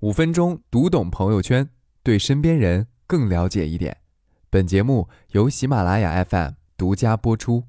五分钟读懂朋友圈，对身边人更了解一点。本节目由喜马拉雅 FM 独家播出。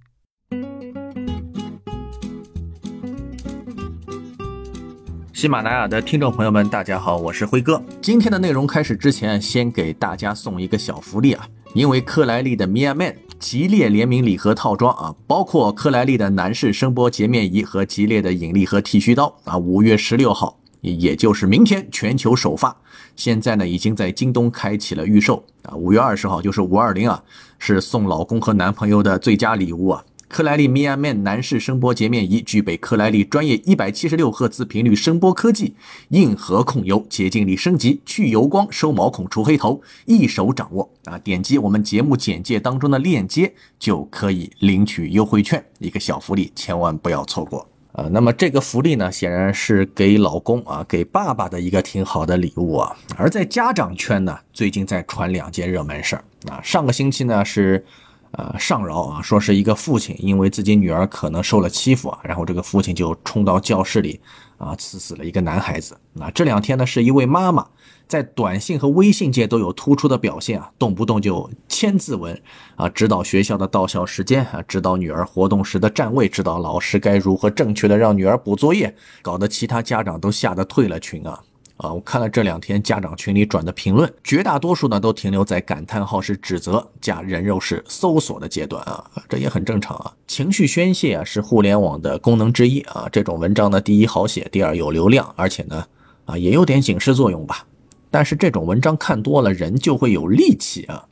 喜马拉雅的听众朋友们，大家好，我是辉哥。今天的内容开始之前，先给大家送一个小福利啊！因为克莱利的 Mia Man 吉列联名礼盒套装啊，包括克莱利的男士声波洁面仪和吉列的引力和剃须刀啊，五月十六号，也就是明天全球首发。现在呢，已经在京东开启了预售啊，五月二十号就是五二零啊，是送老公和男朋友的最佳礼物啊！克莱利 Mia Man 男士声波洁面仪具备克莱利专业一百七十六赫兹频率声波科技，硬核控油，洁净力升级，去油光，收毛孔，除黑头，一手掌握啊！点击我们节目简介当中的链接就可以领取优惠券，一个小福利，千万不要错过啊！那么这个福利呢，显然是给老公啊，给爸爸的一个挺好的礼物啊。而在家长圈呢，最近在传两件热门事儿啊，上个星期呢是。呃，上饶啊，说是一个父亲因为自己女儿可能受了欺负啊，然后这个父亲就冲到教室里啊，刺死了一个男孩子。那这两天呢，是一位妈妈在短信和微信界都有突出的表现啊，动不动就千字文啊，指导学校的到校时间啊，指导女儿活动时的站位，指导老师该如何正确的让女儿补作业，搞得其他家长都吓得退了群啊。啊，我看了这两天家长群里转的评论，绝大多数呢都停留在感叹号式指责加人肉式搜索的阶段啊，这也很正常啊。情绪宣泄啊是互联网的功能之一啊，这种文章呢，第一好写，第二有流量，而且呢，啊也有点警示作用吧。但是这种文章看多了，人就会有戾气啊。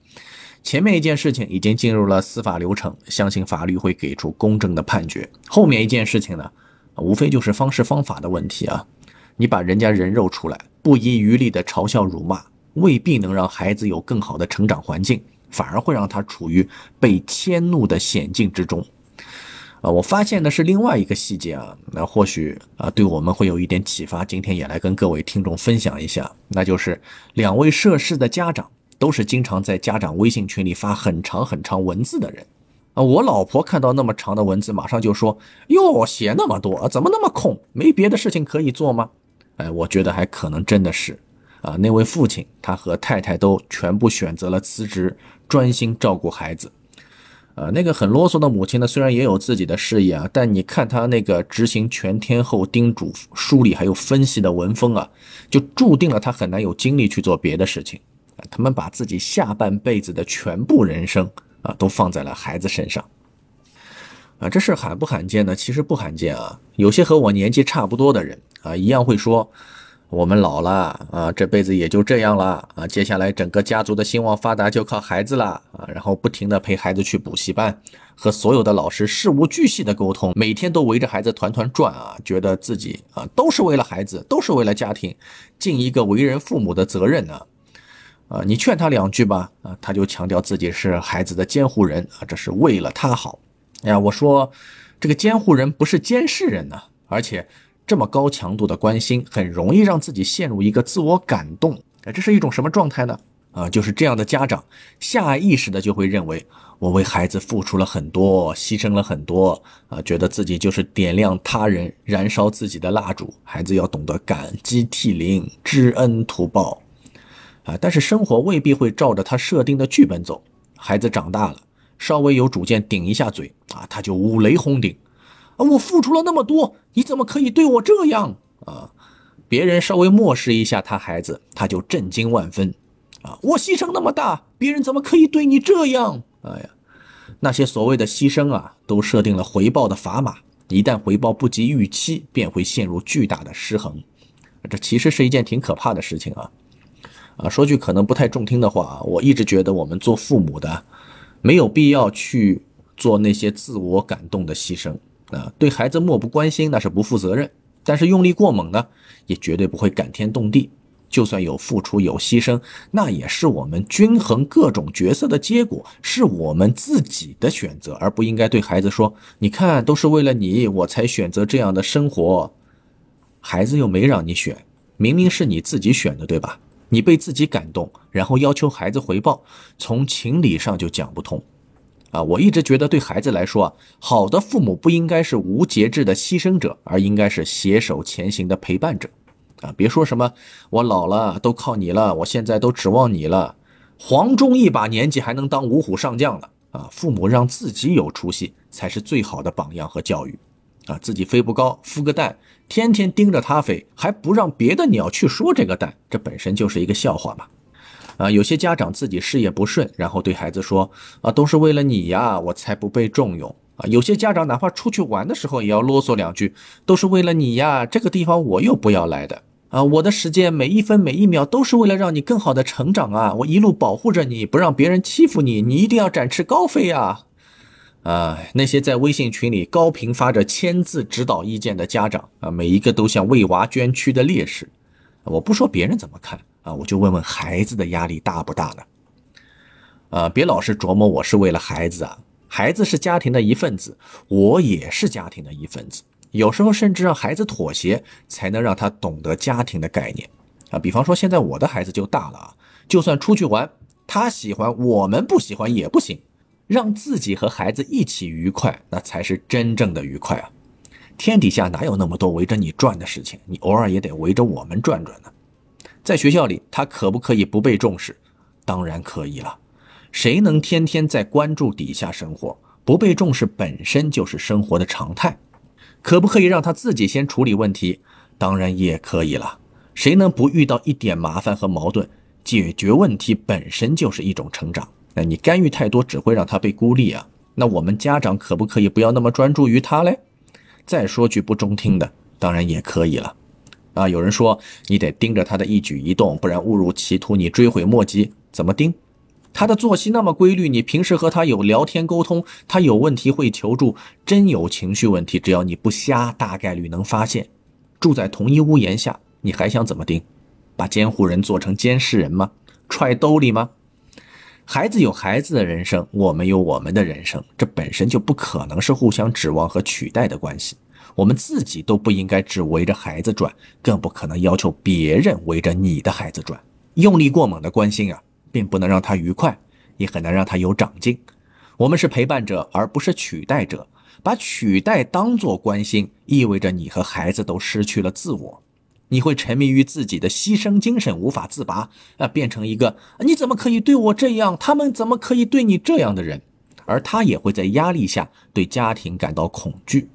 前面一件事情已经进入了司法流程，相信法律会给出公正的判决。后面一件事情呢，无非就是方式方法的问题啊。你把人家人肉出来，不遗余力的嘲笑辱骂，未必能让孩子有更好的成长环境，反而会让他处于被迁怒的险境之中。啊，我发现的是另外一个细节啊，那或许啊对我们会有一点启发，今天也来跟各位听众分享一下，那就是两位涉事的家长都是经常在家长微信群里发很长很长文字的人。啊，我老婆看到那么长的文字，马上就说：“哟，写那么多，怎么那么空？没别的事情可以做吗？”哎，我觉得还可能真的是，啊，那位父亲他和太太都全部选择了辞职，专心照顾孩子。呃，那个很啰嗦的母亲呢，虽然也有自己的事业啊，但你看他那个执行全天候叮嘱、梳理还有分析的文风啊，就注定了他很难有精力去做别的事情。啊，他们把自己下半辈子的全部人生啊，都放在了孩子身上。啊，这事罕不罕见呢？其实不罕见啊，有些和我年纪差不多的人。啊，一样会说，我们老了啊，这辈子也就这样了啊。接下来整个家族的兴旺发达就靠孩子了啊。然后不停的陪孩子去补习班，和所有的老师事无巨细的沟通，每天都围着孩子团团转啊，觉得自己啊都是为了孩子，都是为了家庭，尽一个为人父母的责任呢。啊，你劝他两句吧，啊，他就强调自己是孩子的监护人啊，这是为了他好。哎呀，我说这个监护人不是监视人呢，而且。这么高强度的关心，很容易让自己陷入一个自我感动。哎，这是一种什么状态呢？啊，就是这样的家长，下意识的就会认为，我为孩子付出了很多，牺牲了很多，啊，觉得自己就是点亮他人、燃烧自己的蜡烛。孩子要懂得感激涕零、知恩图报，啊，但是生活未必会照着他设定的剧本走。孩子长大了，稍微有主见，顶一下嘴，啊，他就五雷轰顶。啊！我付出了那么多，你怎么可以对我这样啊？别人稍微漠视一下他孩子，他就震惊万分。啊！我牺牲那么大，别人怎么可以对你这样？哎呀，那些所谓的牺牲啊，都设定了回报的砝码，一旦回报不及预期，便会陷入巨大的失衡。这其实是一件挺可怕的事情啊！啊，说句可能不太中听的话啊，我一直觉得我们做父母的，没有必要去做那些自我感动的牺牲。啊，对孩子漠不关心那是不负责任，但是用力过猛呢，也绝对不会感天动地。就算有付出有牺牲，那也是我们均衡各种角色的结果，是我们自己的选择，而不应该对孩子说：“你看，都是为了你，我才选择这样的生活。”孩子又没让你选，明明是你自己选的，对吧？你被自己感动，然后要求孩子回报，从情理上就讲不通。啊，我一直觉得对孩子来说啊，好的父母不应该是无节制的牺牲者，而应该是携手前行的陪伴者。啊，别说什么我老了都靠你了，我现在都指望你了。黄忠一把年纪还能当五虎上将了啊！父母让自己有出息才是最好的榜样和教育啊！自己飞不高，孵个蛋，天天盯着它飞，还不让别的鸟去说这个蛋，这本身就是一个笑话嘛！啊，有些家长自己事业不顺，然后对孩子说啊，都是为了你呀，我才不被重用啊！有些家长哪怕出去玩的时候也要啰嗦两句，都是为了你呀，这个地方我又不要来的。啊，我的时间每一分每一秒都是为了让你更好的成长啊！我一路保护着你，不让别人欺负你，你一定要展翅高飞呀！啊，那些在微信群里高频发着签字指导意见的家长啊，每一个都像为娃捐躯的烈士。我不说别人怎么看啊，我就问问孩子的压力大不大呢？啊，别老是琢磨我是为了孩子啊，孩子是家庭的一份子，我也是家庭的一份子。有时候甚至让孩子妥协，才能让他懂得家庭的概念，啊，比方说现在我的孩子就大了啊，就算出去玩，他喜欢我们不喜欢也不行，让自己和孩子一起愉快，那才是真正的愉快啊！天底下哪有那么多围着你转的事情，你偶尔也得围着我们转转呢。在学校里，他可不可以不被重视？当然可以了，谁能天天在关注底下生活？不被重视本身就是生活的常态。可不可以让他自己先处理问题？当然也可以了。谁能不遇到一点麻烦和矛盾？解决问题本身就是一种成长。那你干预太多，只会让他被孤立啊。那我们家长可不可以不要那么专注于他嘞？再说句不中听的，当然也可以了。啊，有人说你得盯着他的一举一动，不然误入歧途，你追悔莫及。怎么盯？他的作息那么规律，你平时和他有聊天沟通，他有问题会求助，真有情绪问题，只要你不瞎，大概率能发现。住在同一屋檐下，你还想怎么盯？把监护人做成监视人吗？揣兜里吗？孩子有孩子的人生，我们有我们的人生，这本身就不可能是互相指望和取代的关系。我们自己都不应该只围着孩子转，更不可能要求别人围着你的孩子转。用力过猛的关心啊！并不能让他愉快，也很难让他有长进。我们是陪伴者，而不是取代者。把取代当作关心，意味着你和孩子都失去了自我。你会沉迷于自己的牺牲精神，无法自拔，啊，变成一个你怎么可以对我这样？他们怎么可以对你这样的人？而他也会在压力下对家庭感到恐惧。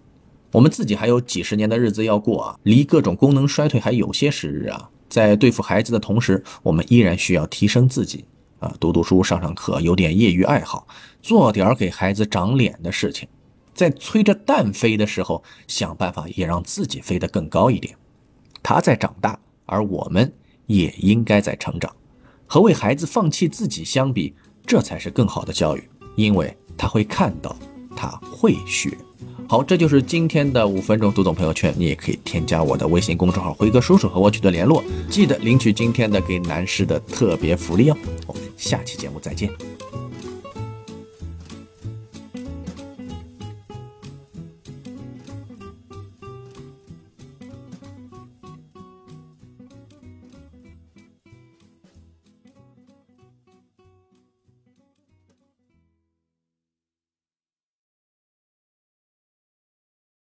我们自己还有几十年的日子要过啊，离各种功能衰退还有些时日啊。在对付孩子的同时，我们依然需要提升自己啊，读读书、上上课，有点业余爱好，做点儿给孩子长脸的事情。在催着蛋飞的时候，想办法也让自己飞得更高一点。他在长大，而我们也应该在成长。和为孩子放弃自己相比，这才是更好的教育，因为他会看到，他会学。好，这就是今天的五分钟读懂朋友圈。你也可以添加我的微信公众号“辉哥叔叔”和我取得联络，记得领取今天的给男士的特别福利哦。我们下期节目再见。